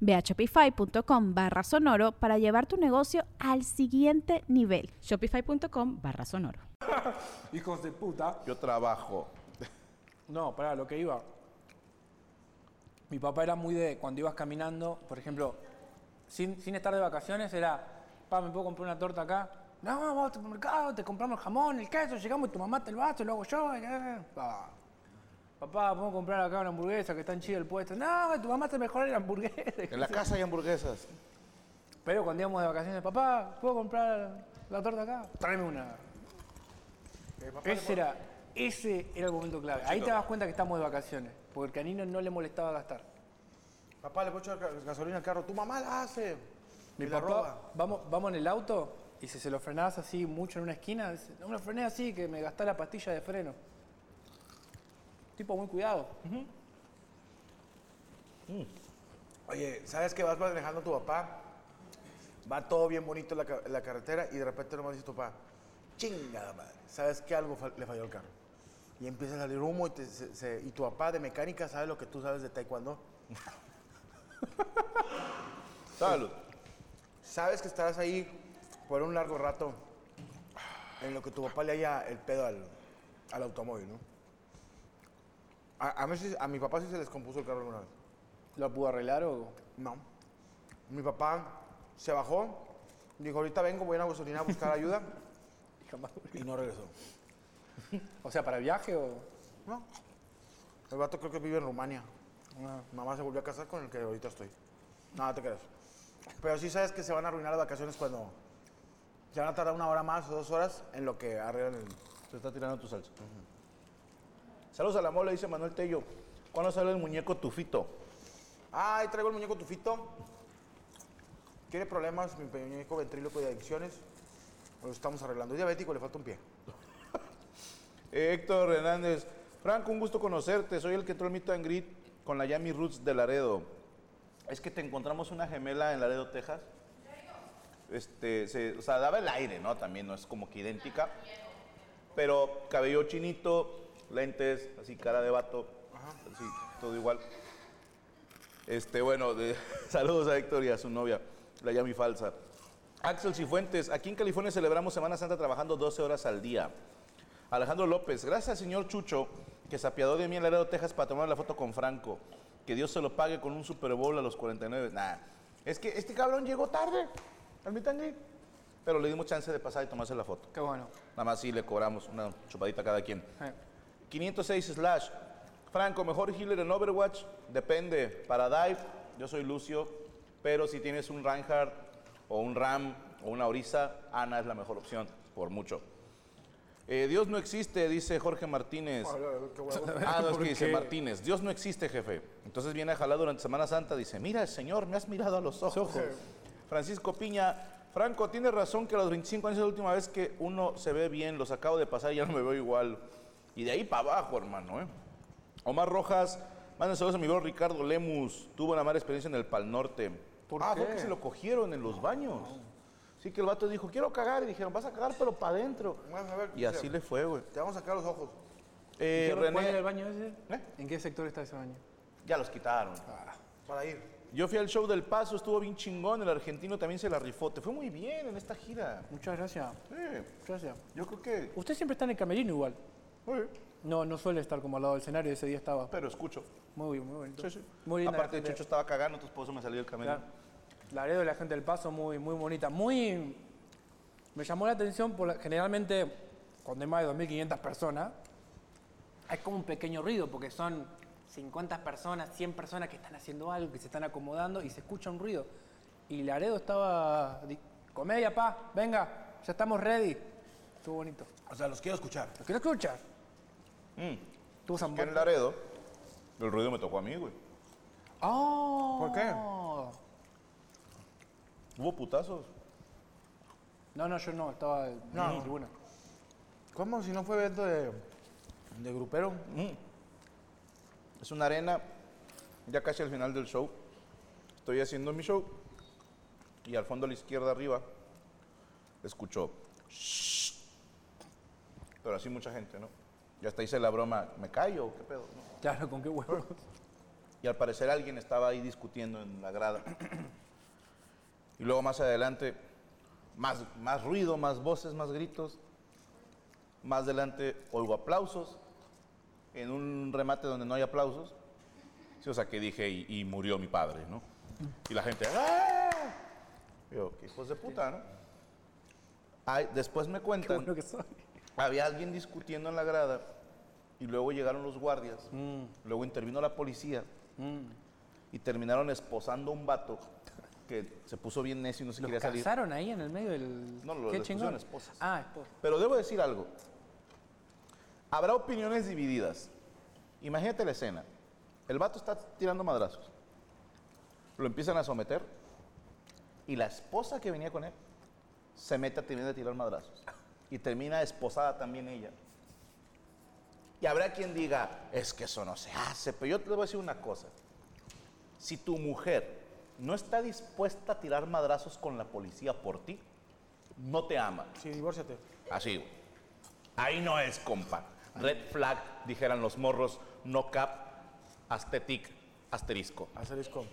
Ve a shopify.com barra sonoro para llevar tu negocio al siguiente nivel. Shopify.com barra sonoro. Hijos de puta. Yo trabajo. No, para lo que iba. Mi papá era muy de cuando ibas caminando, por ejemplo, sin, sin estar de vacaciones, era, papá, ¿me puedo comprar una torta acá? No, vamos al supermercado, te compramos el jamón, el queso, llegamos y tu mamá te lo hace, lo hago yo. y, eh, pa. Papá, ¿puedo comprar acá una hamburguesa que está en chido el puesto? No, tu mamá te mejora la hamburguesa. En la casa hay hamburguesas. Pero cuando íbamos de vacaciones, papá, ¿puedo comprar la torta acá? Tráeme una. Ese era, ese era el momento clave. Ahí te das cuenta que estamos de vacaciones, porque al canino no le molestaba gastar. Papá, le puedo echar ga- gasolina al carro. Tu mamá la hace. Mi Y la papá, roba. vamos, vamos en el auto y si se lo frenabas así mucho en una esquina, no me lo frené así que me gastá la pastilla de freno. Tipo muy cuidado. Oye, ¿sabes que vas manejando a tu papá? Va todo bien bonito en la, la carretera y de repente nomás dice tu papá, chingada madre, ¿sabes que algo fa- le falló al carro? Y empieza a salir humo y, te- se- se- y tu papá de mecánica sabe lo que tú sabes de taekwondo. Salud. Sabes que estarás ahí por un largo rato en lo que tu papá le haya el pedo al, al automóvil, ¿no? A, a, mí a mi papá sí se les compuso el carro alguna vez. ¿Lo pudo arreglar o...? No. Mi papá se bajó, dijo, ahorita vengo, voy a una gasolina a buscar ayuda y no regresó. O sea, para el viaje o...? No. El vato creo que vive en Rumania. Ah. Mamá se volvió a casar con el que ahorita estoy. No te creas. Pero sí sabes que se van a arruinar las vacaciones cuando se van a tardar una hora más o dos horas en lo que arreglan el... Se está tirando tu salsa. Saludos a la mole, dice Manuel Tello. ¿Cuándo sale el muñeco tufito? Ahí traigo el muñeco tufito. Tiene problemas, mi muñeco ventríloco de adicciones. Lo estamos arreglando. Es diabético, le falta un pie. Héctor Hernández. Franco, un gusto conocerte. Soy el que entró al Meet and Greet con la Yami Roots de Laredo. Es que te encontramos una gemela en Laredo, Texas. Este, se- o sea, daba el aire, ¿no? También no es como que idéntica. Pero cabello chinito, lentes, así cara de vato. Así, todo igual. Este, bueno, de- saludos a Héctor y a su novia, la Yami falsa. Axel Cifuentes, aquí en California celebramos Semana Santa trabajando 12 horas al día. Alejandro López, gracias al señor Chucho que se apiadó de mí en Laredo, Texas para tomar la foto con Franco. Que Dios se lo pague con un Super Bowl a los 49. Nah, es que este cabrón llegó tarde greet. Pero le dimos chance de pasar y tomarse la foto. Qué bueno. Nada más sí le cobramos una chupadita a cada quien. Eh. 506 slash. Franco, mejor healer en Overwatch. Depende. Para dive, yo soy Lucio. Pero si tienes un Reinhardt o un Ram o una Orisa, Ana es la mejor opción, por mucho. Eh, Dios no existe, dice Jorge Martínez. Ah, no, es que dice Martínez. Dios no existe, jefe. Entonces viene a jalar durante Semana Santa. Dice, mira, Señor, me has mirado a los ojos. Francisco Piña. Franco, tienes razón que a los 25 años es la última vez que uno se ve bien. Los acabo de pasar y ya no me veo igual. Y de ahí para abajo, hermano. ¿eh? Omar Rojas. Manden saludos a mi bro Ricardo Lemus. Tuvo una mala experiencia en el Pal Norte. ¿Por ah, qué? fue que se lo cogieron en los baños. Sí que el vato dijo, quiero cagar. Y dijeron, vas a cagar, pero para adentro. Y así le fue, güey. Te vamos a sacar los ojos. Eh, ¿Qué- ¿Cuál era el baño ese? ¿Eh? ¿En qué sector está ese baño? ya los quitaron. Para ir. Yo fui al show del Paso, estuvo bien chingón. El argentino también se la rifó. Te fue muy bien en esta gira. Muchas gracias. Sí, Muchas gracias. yo creo que. Usted siempre está en el camerino igual. No, no suele estar como al lado del escenario, ese día estaba. pero escucho. Muy, muy bonito. Sí, sí. Muy linda Aparte. Chucho estaba cagando, entonces por eso me salió el camino. Claro. Laredo y la gente del Paso, muy, muy bonita. Muy. Me llamó la atención, por la- generalmente cuando hay más de 2.500 personas, hay como un pequeño ruido, porque son 50 personas, 100 personas que están haciendo algo, que se están acomodando y se escucha un ruido. Y Laredo estaba, di- comedia, pa, venga, ya estamos ready. Estuvo bonito. O sea, los quiero escuchar. ¿Lo quiero escuchar? Mm. Estuvo San Que en Laredo, el ruido me tocó a mí, güey. ¡Oh! ¿Por qué? Hubo putazos. No, no, yo no, estaba en No. la tribuna. ¿Cómo? Si no fue evento de, de grupero. Mm. Es una arena, ya casi al final del show. Estoy haciendo mi show y al fondo a la izquierda arriba escucho. "Shh". Pero así mucha gente, ¿no? Y hasta hice la broma, ¿me callo qué pedo? no? Claro, ¿con qué huevos? Y al parecer alguien estaba ahí discutiendo en la grada. Y luego más adelante, más, más ruido, más voces, más gritos. Más adelante oigo aplausos. En un remate donde no hay aplausos. Sí, o sea que dije, y, y murió mi padre, ¿no? Y la gente, ¡ah! Yo, qué hijos de puta, ¿no? Ay, después me Qué cuentan, bueno que soy. Había alguien discutiendo en la grada y luego llegaron los guardias, luego intervino la policía y terminaron esposando a un vato que se puso bien necio y no se ¿Los quería salir. casaron ahí en el medio del...? No, lo- pusieron esposas. Ah, esposas. Pero debo decir algo. Habrá opiniones divididas. Imagínate la escena. El vato está tirando madrazos. Lo empiezan a someter. Y la esposa que venía con él se mete a de tirar madrazos. Y termina esposada también ella. Y habrá quien diga, es que eso no se hace. Pero yo te voy a decir una cosa. Si tu mujer no está dispuesta a tirar madrazos con la policía por ti, no te ama. Sí, divórciate. Así. Ahí no es, compa. Red flag, dijeran los morros, no cap, astetic, asterisco. Asterisco.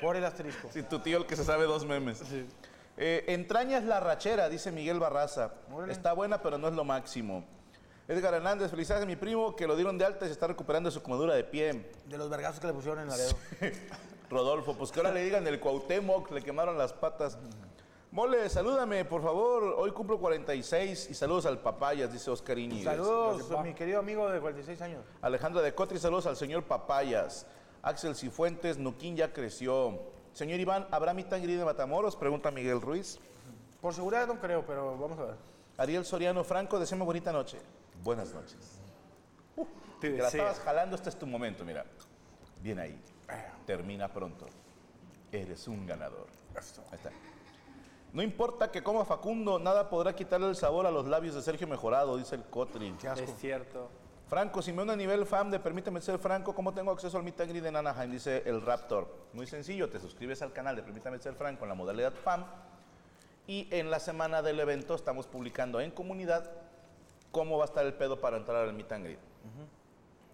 Por el asterisco. Si tu tío el que se sabe dos memes. Eh, entrañas la rachera, dice Miguel Barraza. Órale. Está buena, pero no es lo máximo. Edgar Hernández, felicidades a mi primo que lo dieron de alta y se está recuperando de su comadura de pie. De los vergazos que le pusieron en la dedo. Rodolfo, pues que ahora le digan el Cuauhtémoc, le quemaron las patas. Mole, salúdame, por favor. Hoy cumplo 46 y saludos al Papayas, dice Oscar Iñiguez. Saludos, mi querido amigo de 46 años. Alejandra de Cotri, saludos al señor Papayas. Axel Cifuentes, Nuquín ya creció. Señor Iván, ¿habrá greet de Matamoros? Pregunta Miguel Ruiz. Por seguridad no creo, pero vamos a ver. Ariel Soriano Franco, deseamos bonita noche. Buenas noches. Te Te la estabas jalando, este es tu momento, mira. Bien ahí. Termina pronto. Eres un ganador. Ahí está. No importa que coma Facundo, nada podrá quitarle el sabor a los labios de Sergio Mejorado, dice el Cotri. Es cierto. Franco, si me uno a nivel fan de Permíteme Ser Franco, ¿cómo tengo acceso al Meet and Greet en Anaheim? Dice el Raptor. Muy sencillo, te suscribes al canal de Permítame Ser Franco en la modalidad fan y en la semana del evento estamos publicando en comunidad cómo va a estar el pedo para entrar al Meet and Greet.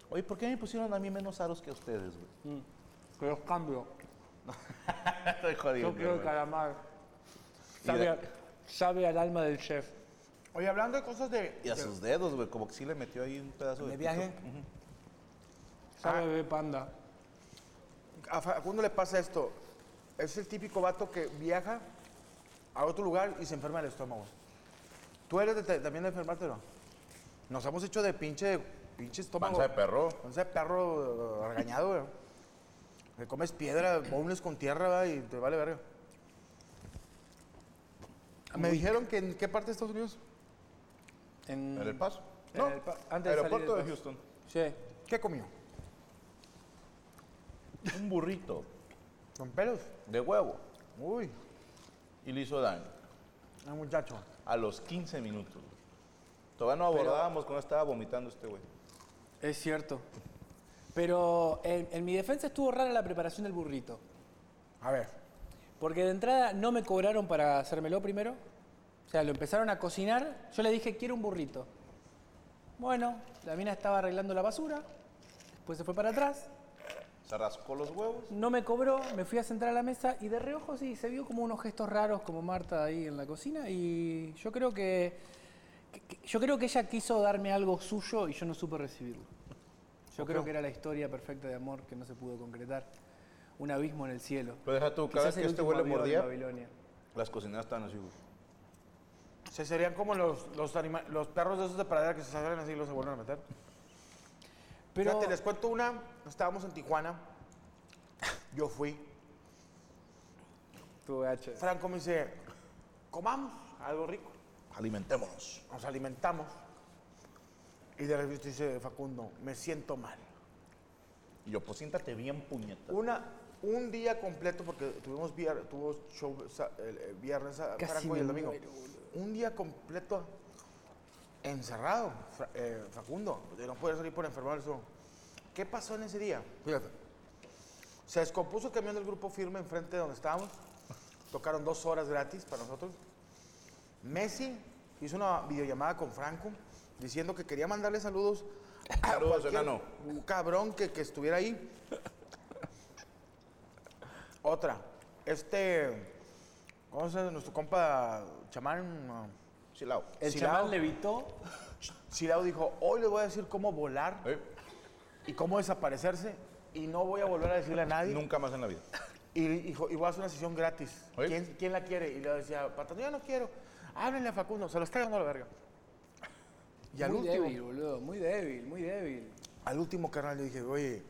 Oye, ¿por qué me pusieron a mí menos aros que a ustedes, güey? Pero es cambio. Estoy jodido. Yo quiero calamar. De- sabe al alma del chef. Oye, hablando de cosas de, Y a de- sus dedos, güey, como que sí le metió ahí un pedazo de... de viaje, Sabe a bebé panda. a Facundo le pasa esto. Es el típico vato que viaja a otro lugar y se enferma el estómago. ¿Tú eres de- también de enfermarte, no? Nos hemos hecho de pinche, pinche estómago. Panza de perro. Panza de perro eh, regañado, güey. Le comes piedra, bowls con tierra, ¿verdad? y te vale verga. Me dijeron que en qué parte de Estados Unidos. En, ¿En el paso? En No, el pa- antes de salir aeropuerto de Houston. Sí. ¿Qué comió? Un burrito ¿Con pelos? de huevo Uy, y le hizo daño. un muchacho. A los 15 minutos. Todavía no abordábamos cuando estaba vomitando este güey. Es cierto. Pero en, en mi defensa estuvo rara la preparación del burrito. A ver. Porque de entrada no me cobraron para hacérmelo primero. O sea, lo empezaron a cocinar. Yo le dije, quiero un burrito. Bueno, la mina estaba arreglando la basura. Después se fue para atrás. Se rascó los huevos. No me cobró, me fui a sentar a la mesa y de reojo sí, se vio como unos gestos raros como Marta ahí en la cocina y yo creo que, yo creo que ella quiso darme algo suyo y yo no supe recibirlo. Yo creo que era la historia perfecta de amor que no se pudo concretar. Un abismo en el cielo. Pero deja tú, cada vez que este último güey le avión de mordía, las cocineras estaban así. Se serían como los, los, anima- los perros de esos de pradera que se salen así y los se vuelven a meter. Pero Fíjate, les cuento una. Estábamos en Tijuana. Yo fui. tu H. Franco me dice, comamos algo rico. Alimentémonos. Nos alimentamos. Y de repente dice Facundo, me siento mal. Y yo, pues siéntate bien, puñeta. Una, un día completo, porque tuvimos vier- tuvo show el, el viernes Franco y el domingo. muero. Un día completo encerrado, eh, Facundo. De no poder salir por enfermar eso. ¿Qué pasó en ese día? Fíjate. Se descompuso el camión del grupo firme enfrente de donde estábamos. Tocaron dos horas gratis para nosotros. Messi hizo una videollamada con Franco diciendo que quería mandarle saludos a Saludos, enano. cabrón que, que estuviera ahí. Otra. Este. ¿Cómo se llama? Nuestro compa chamán. Chilao. El Silao. chamán levitó. Silao dijo: Hoy les voy a decir cómo volar ¿Eh? y cómo desaparecerse. Y no voy a volver a decirle a nadie. Nunca más en la vida. Y dijo: Y voy a hacer una sesión gratis. ¿Quién, quién la quiere? Y le decía: Patrón, yo no quiero. Háblenle a Facundo, se lo está dando a la verga. Y al muy último, débil, boludo. Muy débil, muy débil. al último carnal le dije, oye,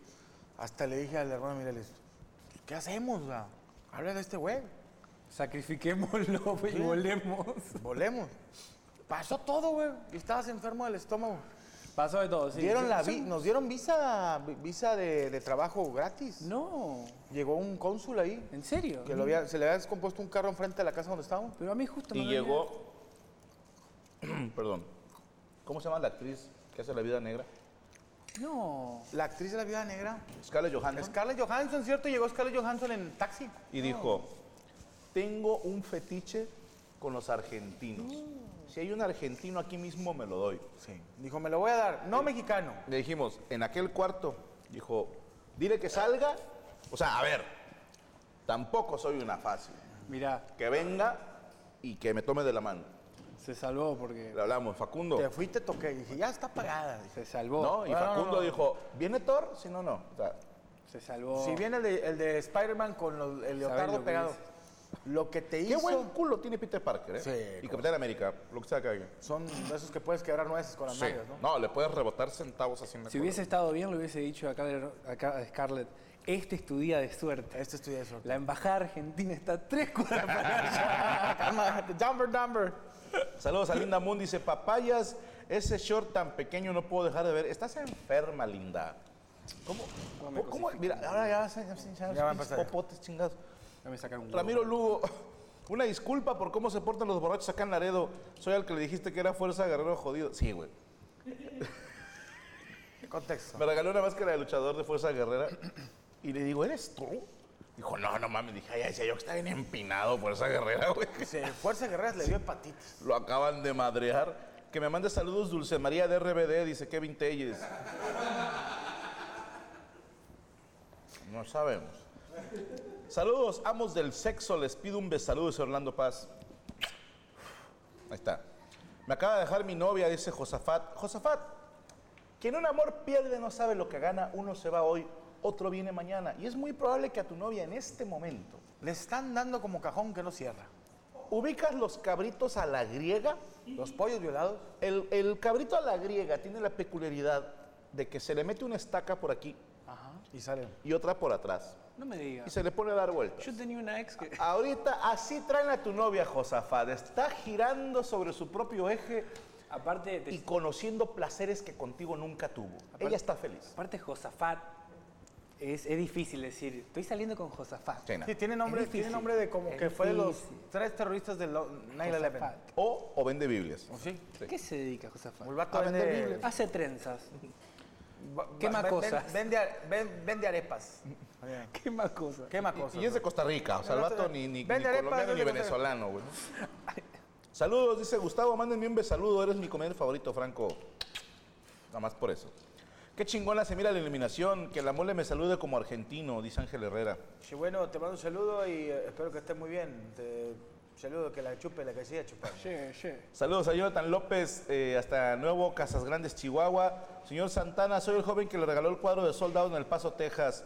hasta le dije al hermano Mireles, ¿qué hacemos? Habla de este güey, Sacrifiquémoslo y volemos. volemos. Pasó todo, güey. Y estabas enfermo del estómago. Pasó de todo, sí. Dieron la Sí. vi- nos dieron visa, vi- visa de, de trabajo gratis. No, Llegó un cónsul ahí, ¿en serio? que lo había- se le había descompuesto un carro enfrente de la casa donde estábamos. Pero a mí justo Y me llegó. Perdón. ¿Cómo se llama la actriz que hace la vida negra? No. La actriz de la vida negra, Scarlett Johansson. Scarlett Johansson, ¿cierto? Llegó Scarlett Johansson en taxi. Y dijo: Tengo un fetiche con los argentinos. Si hay un argentino aquí mismo, me lo doy. Sí. Dijo, me lo voy a dar. No mexicano. Le dijimos, en aquel cuarto, dijo, dile que salga. O sea, a ver, tampoco soy una fácil. Mirá, Que venga y que me tome de la mano. se salvó porque Le hablamos, Facundo. Te fui, te toqué. Dije, ya está pagada. Se salvó. No, y No, no, Facundo no. dijo, ¿viene Thor? Si no, no. O sea, Se salvó. Si viene el de, el de Spider-Man con los- el lo leotardo que pegado, dice? Lo que te qué hizo buen culo tiene Peter Parker, ¿eh? Sí, Y Capitán América, lo que sea que haga. son de esos que puedes quebrar nueces con las Sí. nalgas, ¿no? No, le puedes rebotar centavos así en la Si hubiese estado bien, le hubiese dicho acá, acá a Scarlett, este es tu día de suerte. Este estudia eso. La embajada argentina está tres cuadras para allá. Dumber, dumber. Saludos a Linda Moon, dice, papayas, ese short tan pequeño no puedo dejar de ver. Estás enferma, Linda. ¿Cómo? me ¿Cómo? Mira, ahora ya vas a enseñar Ya va a pasar. popotes chingados. Ya me sacaron un Ramiro Lugo, una disculpa por cómo se portan los borrachos acá en Laredo. Soy al que le dijiste que era fuerza guerrero jodido. Sí, güey. Contexto. Me regaló una máscara de luchador de fuerza guerrera y le digo, ¿eres tú? Dijo, no, no mames. Dije, ay, decía yo que está bien empinado fuerza guerrera, güey. Fuerza Guerreras le dio hepatitis. Lo acaban de madrear. Que me mande saludos Dulce María de RBD, dice Kevin Telles. No sabemos. Saludos, amos del sexo. Les pido un besaludo, Orlando Paz. Ahí está. Me acaba de dejar mi novia, dice Josafat. Josafat, quien un amor pierde no sabe lo que gana. Uno se va hoy, otro viene mañana. Y es muy probable que a tu novia en este momento Le están dando como cajón que no cierra. ubicas los cabritos a la griega. Los pollos violados. El, el cabrito a la griega tiene la peculiaridad de que se le mete una estaca por aquí Y salen. y otra por atrás. No me Y digas. se le pone a dar vueltas. Yo tenía una ex que... Ahorita así traen a tu novia, Josafat. Está girando sobre su propio eje Aparte, te- y conociendo placeres que contigo nunca tuvo. Ella está feliz. aparte Josafat, es, es difícil decir, estoy saliendo con Josafat. Sí, no. Sí, tiene nombre, tiene nombre de como Es que fue de los tres terroristas del lo- 9-11. Josafat. O, o vende Biblias. ¿O sí? ¿Qué se dedica Josafat? El vato A vender vende, Biblia. Hace trenzas. Quema cosas. Vende, ven- vende arepas. ¿Qué más cosa? Quema cosas. Y es de Costa Rica, o sea, el vato ni, ni, ni vende arepas, colombiano ni vende cosas. venezolano, güey. Saludos, dice Gustavo, mándenme un besaludo, eres mi comediante favorito, Franco. Nada más por eso. Qué chingona se mira la eliminación, que la mole me salude como argentino, dice Ángel Herrera. Sí, bueno, te mando un saludo y eh, espero que estés muy bien. Te saludo, que la chupe la que siga chupando. Sí, sí. Saludos a Jonathan López, eh, hasta Nuevo Casas Grandes, Chihuahua. Señor Santana, soy el joven que le regaló el cuadro de Soldado en El Paso, Texas.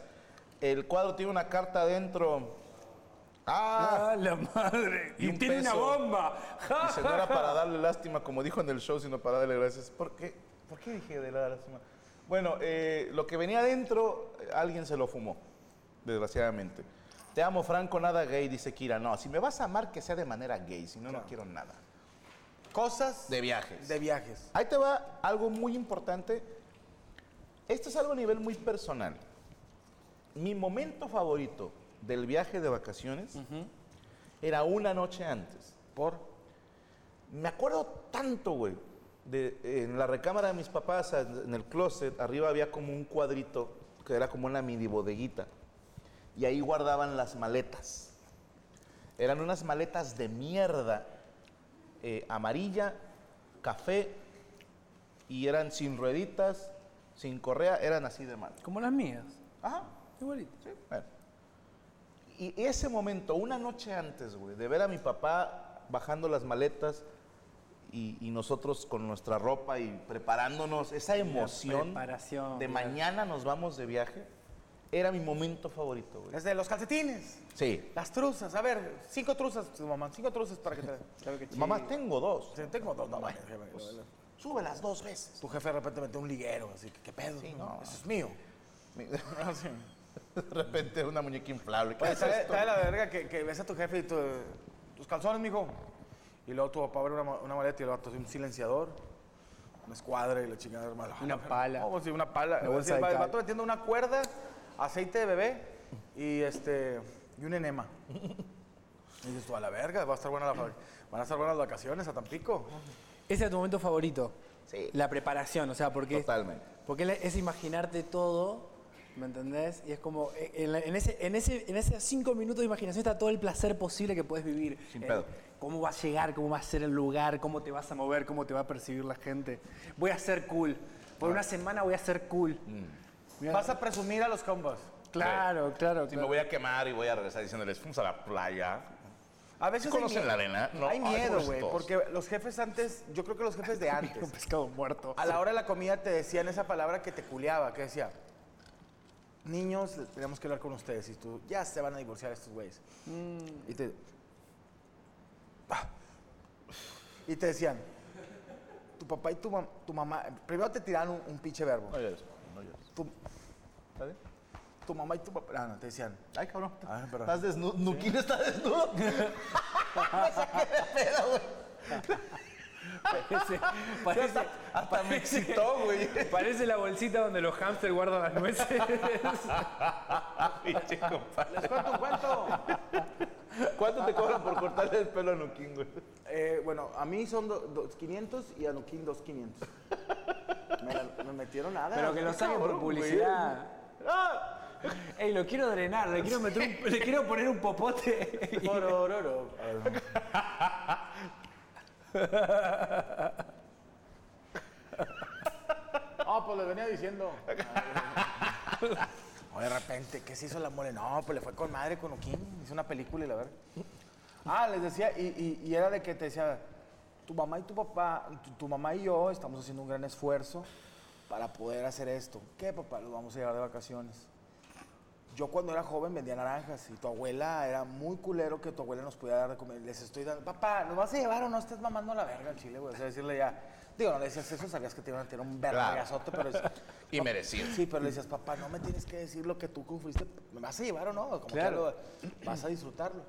El cuadro tiene una carta adentro. Ah, ¡Ah, la madre! Y Y, un tiene una bomba. y se no era para darle lástima, como dijo en el show, sino para darle gracias. ¿Por qué? ¿Por qué dije de la lástima? Bueno, eh, lo que venía adentro, eh, alguien se lo fumó, desgraciadamente. Te amo, Franco, nada gay, dice Kira. No, si me vas a amar, que sea de manera gay, si no, no quiero nada. Cosas De viajes. de viajes. Ahí te va algo muy importante. Esto es algo a nivel muy personal. Mi momento favorito del viaje de vacaciones era una noche antes. Por. Me acuerdo tanto, güey. de- en la recámara de mis papás, en el closet, arriba había como un cuadrito que era como una mini bodeguita. Y ahí guardaban las maletas. Eran unas maletas de mierda, eh, amarilla, café, y eran sin rueditas, sin correa, eran así de mal. Como las mías. Ajá. Igualito. Sí, bueno. Y ese momento, una noche antes, güey, de ver a mi papá bajando las maletas y, y nosotros con nuestra ropa y preparándonos, esa emoción preparación, de mañana nos vamos de viaje, era mi momento favorito, güey. Desde los calcetines. Sí. Las truzas. A ver, cinco truzas, tu mamá. Cinco truzas para que te. Claro que Mamá, tengo dos. Sí, tengo dos. No, mames, jefe, Pues, no, súbelas dos veces. Tu jefe de repente metió un liguero, así que, ¿qué pedo? Sí, no, eso es mío. Así. De repente una muñeca inflable. ¿Qué Oye, es trae, esto? trae la verga que, que ves a tu jefe y tu, tus calzones, mijo. Y luego tu papá abre una, una maleta y hace un silenciador, una escuadra y la chingada hermana. Una pala. No, pues sí, una pala. Una bolsa el vato metiendo una cuerda, aceite de bebé y este y un enema. Y dices tú, a la verga, va a estar buena la, van a estar buenas las vacaciones a Tampico. Ese es tu momento favorito. Sí. La preparación, o sea, porque. Totalmente. Porque es imaginarte todo, ¿me entendés? Y es como, eh, en, ese, en, ese, en esos cinco minutos de imaginación está todo el placer posible que puedes vivir. Sin Eh, pedo. cómo va a llegar, cómo va a ser el lugar, cómo te vas a mover, cómo te va a percibir la gente. Voy a ser cool. Por una semana voy a ser cool. Mira, Vas a presumir a los combos. Claro, claro, Si claro. me voy a quemar y voy a regresar diciéndoles, fuimos a la playa. A veces ¿Sí hay conocen la arena? No, hay ay, miedo, güey, porque los jefes antes, yo creo que los jefes de Un antes, pescado muerto. a la hora de la comida te decían esa palabra que te culeaba, que decía, niños, tenemos que hablar con ustedes, y tú, ya se van a divorciar estos güeyes. Mm. Y te... Ah. Y te decían, tu papá y tu, mam- tu mamá, primero te tiraban un, un pinche verbo. No llores. Tu, ¿Está bien? tu mamá y tu papá, ah, no, te decían, Ay, cabrón. Ah, perdón. Estás desnudo. Nuquín está desnudo. De pedo, güey. Parece, parece, Hasta me excitó, güey. parece la bolsita donde los hámsters guardan las nueces. Les cuento un cuento. ¿Cuánto te cobran por cortarle el pelo a Nuquín, güey? Eh, bueno, a mí son do- dos 500 y a Nuquín 2,500. Me, me metieron nada. Pero que lo saquen por publicidad. Ah, Ey, lo quiero drenar, le quiero, meter un- le quiero poner un popote. y- Orororo. Ah, pues le venía diciendo. O de repente, ¿qué se hizo la mole? No, pues le fue con madre con Uquín. Hizo una película y la verdad. Ah, les decía, y, y- y era de que te decía, tu mamá y tu papá, tu, tu mamá y yo estamos haciendo un gran esfuerzo para poder hacer esto. ¿Qué, papá? Los vamos a llevar de vacaciones. Yo cuando era joven vendía naranjas y tu abuela era muy culero que tu abuela nos pudiera dar de comer. Les estoy dando, papá, ¿nos vas a llevar o no estés mamando la verga al chile, güey? O sea, decirle ya, digo, no le decías eso, sabías que te iban a tirar un vergazote, pero es- Y merecido. Sí, pero le decías, papá, no me tienes que decir lo que tú fuiste, ¿me vas a llevar o no? Como Claro. que lo- vas a disfrutarlo.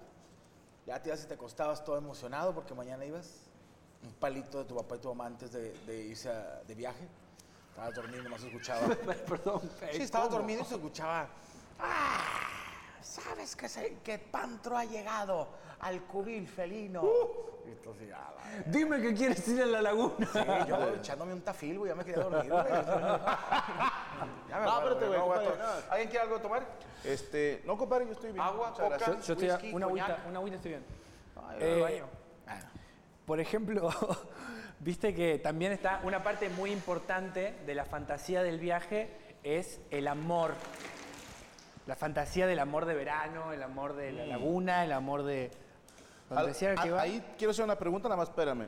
Ya te ibas y te acostabas todo emocionado porque mañana ibas un palito de tu papá y tu mamá antes de, de irse a- de viaje. Estabas dormido, nomás se escuchaba. Perdón. Sí, estaba dormido y se escuchaba. ¡Ah! ¿Sabes que, se- que Pantro ha llegado al cubil felino? Y entonces, ah, va. Dime que quieres ir a la laguna. Sí, yo echándome un tafil, güey, ya me quería dormir, güey. Ya me No, compadre. ¿Alguien quiere algo de tomar? Este, no, compadre, yo estoy bien. Agua, coca. gracias. Yo estoy Whisky, una agüita, una agüita estoy bien. Ay, Eh. Por ejemplo, viste que también está una parte muy importante de la fantasía del viaje es el amor. La fantasía del amor de verano, el amor de la laguna, el amor de Al- que va. Ahí quiero hacer una pregunta, nada más espérame.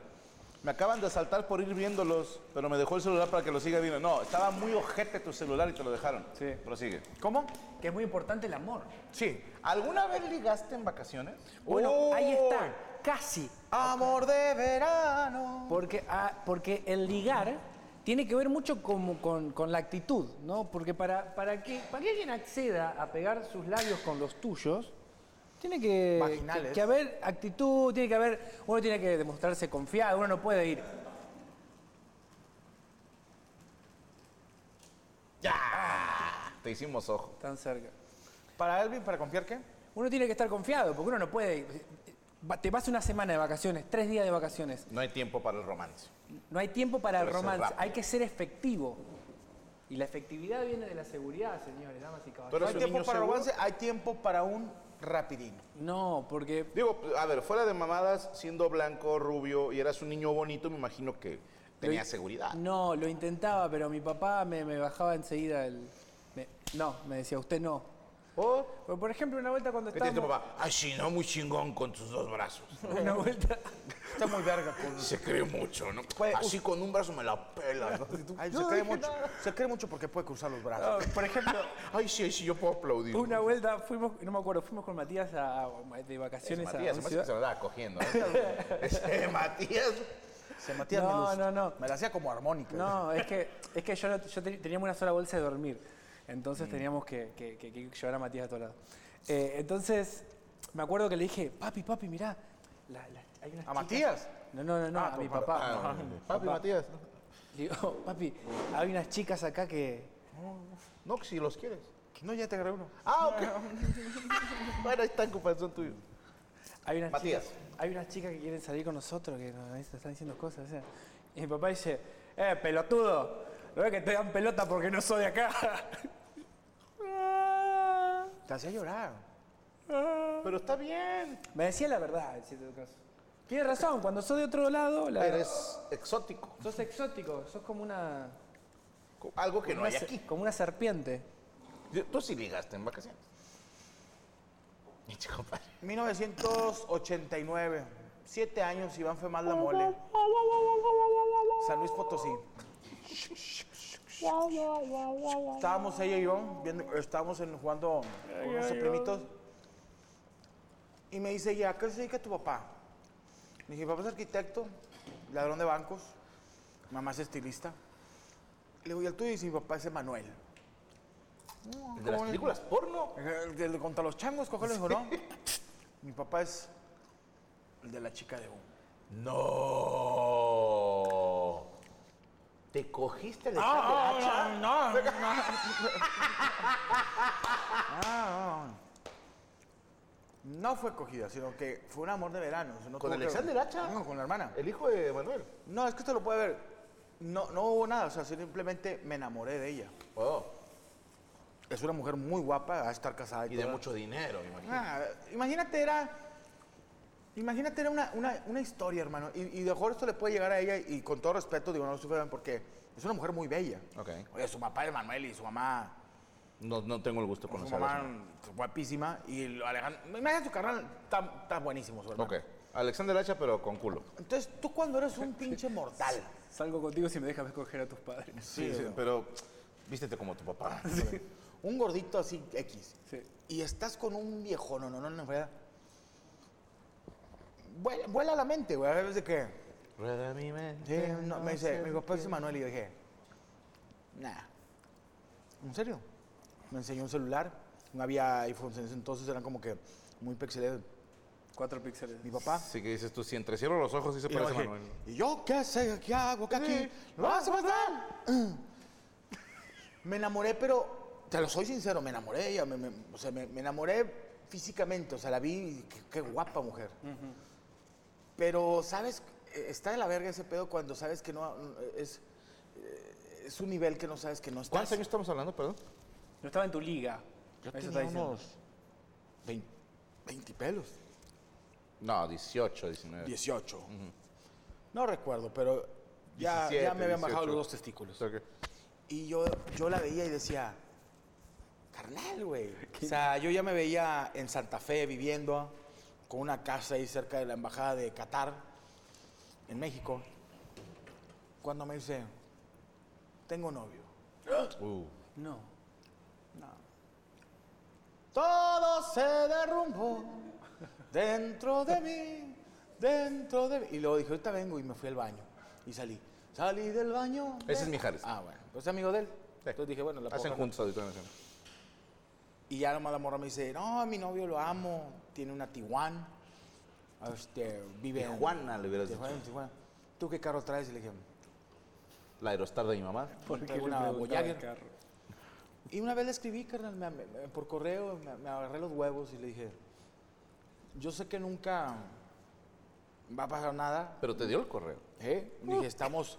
Me acaban de asaltar por ir viéndolos, pero me dejó el celular para que lo siga viendo. No, estaba muy ojete tu celular y te lo dejaron. Sí. Prosigue. ¿Cómo? Que es muy importante el amor. Sí. ¿Alguna vez ligaste en vacaciones? Bueno, Oh. ahí está. Casi. Amor de verano. Porque, ah, porque el ligar tiene que ver mucho como con, con la actitud, ¿no? Porque para, para, que, para que alguien acceda a pegar sus labios con los tuyos, tiene que, que, que haber actitud, tiene que haber, uno tiene que demostrarse confiado, uno no puede ir. Te hicimos ojo. tan cerca. Para Elvin, ¿para confiar qué? Uno tiene que estar confiado, porque uno no puede. Te vas una semana de vacaciones, tres días de vacaciones. No hay tiempo para el romance. No hay tiempo para el romance, hay que ser efectivo. Y la efectividad viene de la seguridad, señores, damas y caballeros. No eres hay tiempo para seguro. romance, hay tiempo para un rapidín. No, porque Digo, a ver, fuera de mamadas, siendo blanco, rubio y eras un niño bonito, me imagino que tenías Lo- seguridad. No, lo intentaba, pero mi papá me, me bajaba enseguida el... me- no, me decía, usted no. ¿Por? Por, por ejemplo, una vuelta cuando ¿Qué tiene tu estábamos... papá? Ay, sí, no, muy chingón con tus dos brazos. Una vuelta... Está muy verga con... Se cree mucho, ¿no? Puede- Así con un brazo me la pela, ¿no? Ay, se cree mucho. Se cree mucho porque puede cruzar los brazos. no, por ejemplo, Ay, sí, ay, sí, yo puedo aplaudir. una vuelta fuimos, no me acuerdo, fuimos con Matías a- a- de vacaciones Matías, a se una me hace ciudad. que se me andaba cogiendo. ¿eh? Ese Matías. Se Matías No, me los- no, no. Me la hacía como armónica. No, es que, es que yo, no- yo teníamos una sola bolsa de dormir. Entonces teníamos que, que- que- que llevar a Matías a todos lados. Eh, entonces, me acuerdo que le dije, papi, papi, mirá. la- la- hay unas ¿A chicas-". Matías? No, no, no, no, Ah, a mi papá. Ah, papi, Matías. Le digo, papi, hay unas chicas acá que. No, que si los quieres. No, ya te agarré uno. Ah, ok. bueno, ahí está en comparación tuyo. Hay unas Matías. chicas. Hay unas chicas que quieren salir con nosotros, que nos están diciendo cosas. o sea. Y mi papá dice, eh, pelotudo, ¿no ves que te dan pelota porque no soy de acá? Te hacía llorar. Pero está bien. Me decía la verdad, en cierto caso. Tienes razón, cuando sos de otro lado, la- Eres exótico. sos exótico, sos como una, Algo que no hay aquí. como una serpiente. Tú sí ligaste en vacaciones. Mi chico padre. 1989. Siete años, Iván fue más la mole. San Luis Potosí. Estábamos ella y yo, viendo- estábamos en- jugando con unos primitos. Y me dice ella, ¿a qué se dedica tu papá? Le dije, mi papá es arquitecto, ladrón de bancos, mamá es estilista. Le digo, ¿y el tuyo? Y dice, mi papá es Emanuel. De las películas porno. El de contra los changos, cogerlo dijo, no. Mi papá es el de la chica de humo. No. ¿Te cogiste el Ah, hacha? no, no, no. Ah, no. No fue cogida, sino que fue un amor de verano. no ¿Con tuvo que- Alexander Hacha? No, con la hermana. El hijo de Manuel. No, es que usted lo puede ver. No, no hubo nada, o sea, simplemente me enamoré de ella. Oh, Es una mujer muy guapa, a estar casada y, y de mucho dinero, imagino. Ah, imagínate, era. Imagínate, era una, una, una historia, hermano. Y, y de mejor esto le puede llegar a ella, y con todo respeto, digo, no lo sufran porque es una mujer muy bella. Ok. Oye, su papá es Manuel y su mamá. No, no tengo el gusto de Su conocer mamá guapísima. Y Alejandro. Imagínate su carnal, está, está buenísimo, su hermano. Ok. Alexander Hacha, pero con culo. Entonces, tú cuando eres un pinche mortal. Salgo contigo si me dejas escoger a tus padres. Sí, sí, pero vístete como tu papá. Un gordito así, X. Sí. Y estás con un viejo, no, no, no, no, no. Vuela, vuela la mente, güey. A veces de que. Rueda mi mente. Sí, no, me dice, mi papá es Manuel y yo dije, nah. ¿En serio? Me enseñó un celular, no había iPhones en ese entonces, eran como que muy pixelados. Cuatro píxeles. Mi papá. Así que dices tú, si entrecierro los ojos, sí se Y parece a Manuel. ¿y yo qué sé? ¿Qué hago? ¿Qué aquí? ¿Lo vas a pasar? Me enamoré, pero te lo soy sincero, me enamoré de ella. me- me- o sea, me, me enamoré físicamente, o sea, la vi y qué, qué guapa mujer. Pero, ¿sabes? Eh, Está de la verga ese pedo cuando sabes que no. Es, eh, es un nivel que no sabes que no estás. ¿Cuántos años estamos hablando, perdón? No estaba en tu liga. Yo Eso tenía diciendo. unos 20, 20 pelos. No, 18, 19. 18. No recuerdo, pero ya, 17, ya me habían bajado 18. los dos testículos. Y yo, yo la veía y decía, carnal, güey. O sea, yo ya me veía en Santa Fe viviendo con una casa ahí cerca de la embajada de Qatar, en México. cuando me dice, tengo novio. Uh, No. Todo se derrumbó dentro de mí, dentro de mí. Y luego dije, ahorita vengo y me fui al baño. Y salí. Salí del baño. Ese es de- Mijares. Ah, bueno. Pues es amigo de él. Entonces dije, bueno, la hacen juntos Auditorio Nacional. Y ya nomás la morra me dice, no, a mi novio lo amo, tiene una Tijuana, este, vive en- Tijuana, le hubieras Tijuana, dicho. Tijuana. ¿Tú qué carro traes? Y le dije, La Aerostar de mi mamá. ¿Por qué Traigo le una Voyager. carro? Y una vez le escribí, carnal, me- me- me- por correo, me, me agarré los huevos y le dije, yo sé que nunca va a pasar nada, Pero te dio el correo. ¿eh? Le dije, estamos,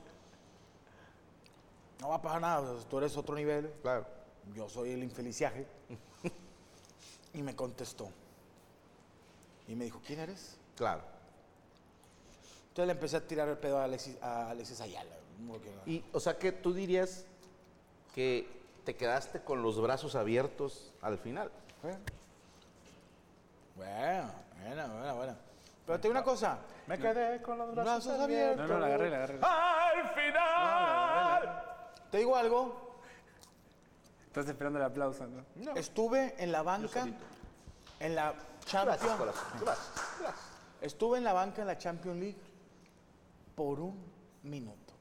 no va a pasar nada, tú eres otro nivel, Claro. yo soy el infeliciaje. y me contestó. Y me dijo, ¿quién eres? Claro. Entonces le empecé a tirar el pedo a Alexis, a Alexis Ayala. que no. Y, o sea, que tú dirías que te quedaste con los brazos abiertos al final. Bueno, bueno, bueno, bueno. bueno. Pero te digo una cosa. Me quedé con los Brazos abiertos. No, no, la agarré, la agarré. ¡Al final! Te digo algo. Estás esperando el aplauso, ¿no? Estuve en la banca. En la Champions. Estuve en la banca en la Champions League por un minuto.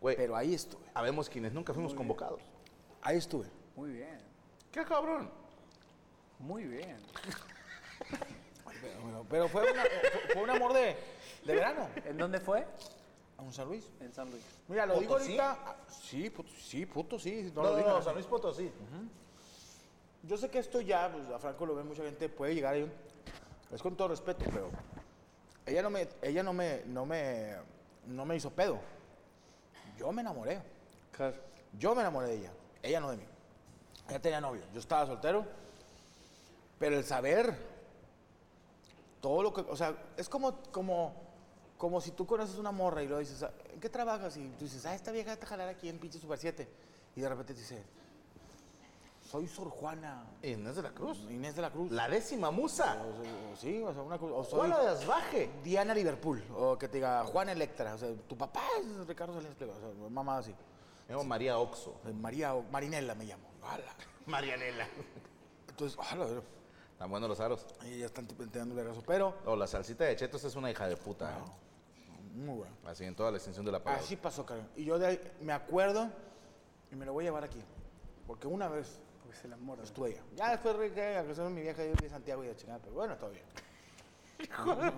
Güey, Pero ahí estuve. habemos quienes nunca fuimos convocados. Ahí estuve. Muy bien. ¿Qué cabrón? Muy bien. Pero, pero- pero fue, una- fue- un amor de, de verano. ¿En dónde fue? A un San Luis. En San Luis. Mira, lo digo ahorita. ah, Sí, puto, sí, puto, sí. No, No, lo no, digo. no, San Luis Potosí. Yo sé que esto ya, pues a Franco lo ve mucha gente, puede llegar ahí. Es con todo respeto, pero ella no me, ella no me, no me, no me hizo pedo. Yo me enamoré. Claro. Yo me enamoré de ella. Ella no de mí. Ella tenía novio. Yo estaba soltero. Pero el saber todo lo que, o sea, es como, como, como si tú conoces una morra y luego dices, "Ah, ¿en qué trabajas? Y tú dices, ah, esta vieja te jalar aquí en pinche Super 7. Y de repente te dice, soy Sor Juana Inés de la Cruz. Inés de la Cruz. La décima musa. O, o- o sí, o sea, una cosa. O soy Juana de Asbaje. Diana Liverpool. O que te diga Juana Electra. O sea, tu papá es Ricardo Salinas Pliego. O sea, mamá así. Me llamo María Oxo. Sea, María o Marinela me llamo. Ala. Marianela. Entonces, pero- Están buenos los aros. y ya están intentando el vergazo. Pero, O la salsita de chetos es una hija de puta. ¿eh? muy bueno. Así en toda la extensión de la palabra. Así pasó, Karen. Y yo de ahí me acuerdo y me lo voy a llevar aquí. Porque una vez Porque se la muerde. estuve allá. Ya después que a mi vieja yo de Santiago y de chingada, pero bueno, todo bien.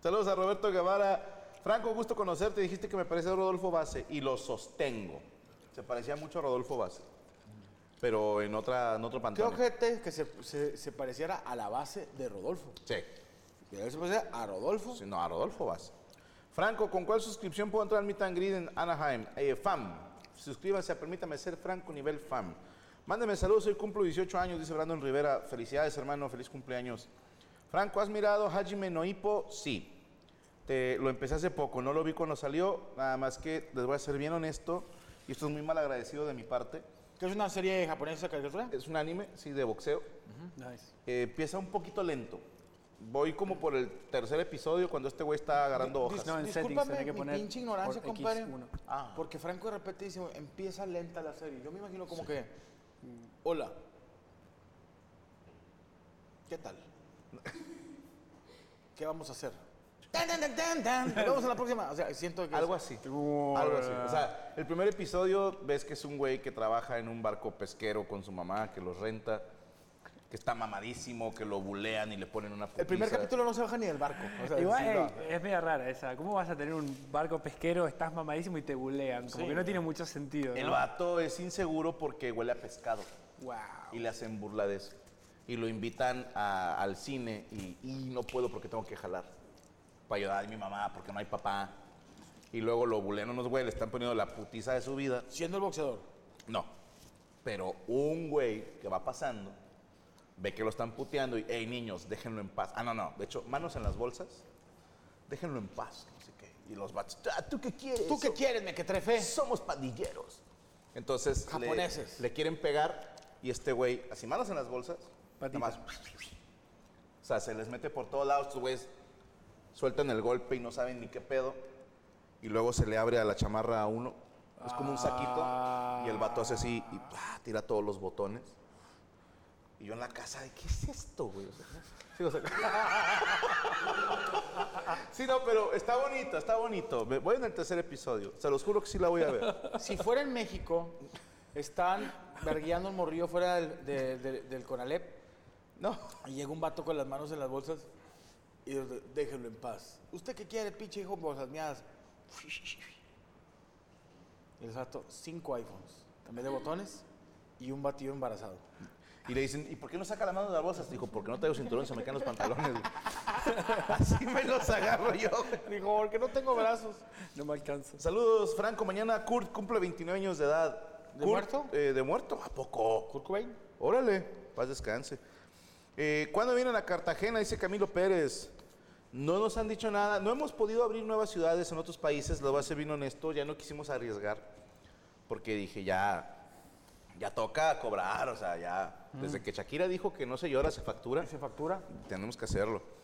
Saludos a Roberto Guevara. Franco, gusto conocerte. Dijiste que me parece a Rodolfo Base y lo sostengo. Se parecía mucho a Rodolfo Base. Pero en, otra, en otro ¿Qué pantano. ojete que se, se, se pareciera a la base de Rodolfo? Sí. Que se parecía a Rodolfo. Sí, No, a Rodolfo Base. Franco, ¿con cuál suscripción puedo entrar al Meet and Greet en Anaheim? Eh, FAM. Suscríbanse, permítame ser Franco nivel FAM. Mándeme saludos, hoy cumplo 18 años, dice Brandon Rivera. Felicidades, hermano, feliz cumpleaños. Franco, ¿has mirado Hajime Noipo? Sí. Te- lo empecé hace poco, no lo vi cuando salió, nada más que les voy a ser bien honesto, y esto es muy mal agradecido de mi parte. Que es una serie japonesa caricatura. Es un anime, sí, de boxeo. Nice. Eh, empieza un poquito lento. Voy como por el tercer episodio cuando este güey está agarrando hojas. No, en settings Discúlpame tenía que mi poner pinche ignorancia, por compadre. X1. Ah. Porque Franco de repente dice, empieza lenta la serie. Yo me imagino como que, hola, ¿qué tal? ¿Qué vamos a hacer? Tan, tan, tan, tan, tan. Nos vemos en la próxima. O sea, siento que... es- Algo así. Algo así. O sea, el primer episodio ves que es un güey que trabaja en un barco pesquero con su mamá, que los renta, que está mamadísimo, que lo bulean y le ponen una El primer putiza. capítulo no se baja ni del barco. O sea, Igual, sí, ey, no. es media rara esa. ¿Cómo vas a tener un barco pesquero, estás mamadísimo y te bulean? Como que no tiene mucho sentido, El ¿no? vato es inseguro porque huele a pescado Wow. y le hacen burla de eso. Y lo invitan a- al cine y, y no puedo porque tengo que jalar. Para ayudar a mi mamá porque no hay papá. Y luego lo bulean unos güey, le están poniendo la putiza de su vida. Siendo el boxeador. No. Pero un güey que va pasando ve que lo están puteando y, hey niños, déjenlo en paz. Ah, no, no. De hecho, manos en las bolsas, déjenlo en paz. No sé qué. Y los vatos, "Ah, ¿tú qué quieres? ¿Tú qué quieres, me que trefe? Somos pandilleros. Entonces, le- Japoneses. Le, quieren pegar y este güey, así manos en las bolsas, nada más. O sea, se les mete por todos lados, estos güeyes sueltan el golpe y no saben ni qué pedo. y luego se le abre a la chamarra a uno. Es como un saquito y el vato hace así y ¡pah! tira todos los botones. Y yo en la casa, de, ¿qué es esto, güey? O sea, sí, o sea, sí, no, pero está bonito, está bonito. Voy en el tercer episodio. Se los juro que sí la voy a ver. Si fuera en México, están verguiando un morrillo fuera del, de- de- del Conalep No. y llega un vato con las manos en las bolsas y déjenlo en paz. ¿Usted qué quiere, pinche hijo, bolsas miadas? El vato, cinco iPhones, también de botones y un batido embarazado. Y le dicen, ¿y por qué no saca la mano de las bolsas? Dijo, porque no traigo cinturón, se me caen los pantalones. güey". Así me los agarro yo. Dijo, porque no tengo brazos. No me alcanza. Saludos, Franco. Mañana Kurt cumple 29 años de edad. ¿De Kurt, muerto? eh, ¿De muerto? ¿A poco? ¿Kurt Cobain? Órale, paz descanse. Eh, ¿Cuándo vienen a Cartagena? Dice Camilo Pérez. No nos han dicho nada. No hemos podido abrir nuevas ciudades en otros países. Lo voy a ser bien honesto. Ya no quisimos arriesgar. Porque dije, ya, ya toca cobrar. O sea, ya. Desde que Shakira dijo que no se llora, se factura. ¿Se factura? Tenemos que hacerlo.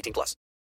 18 plus.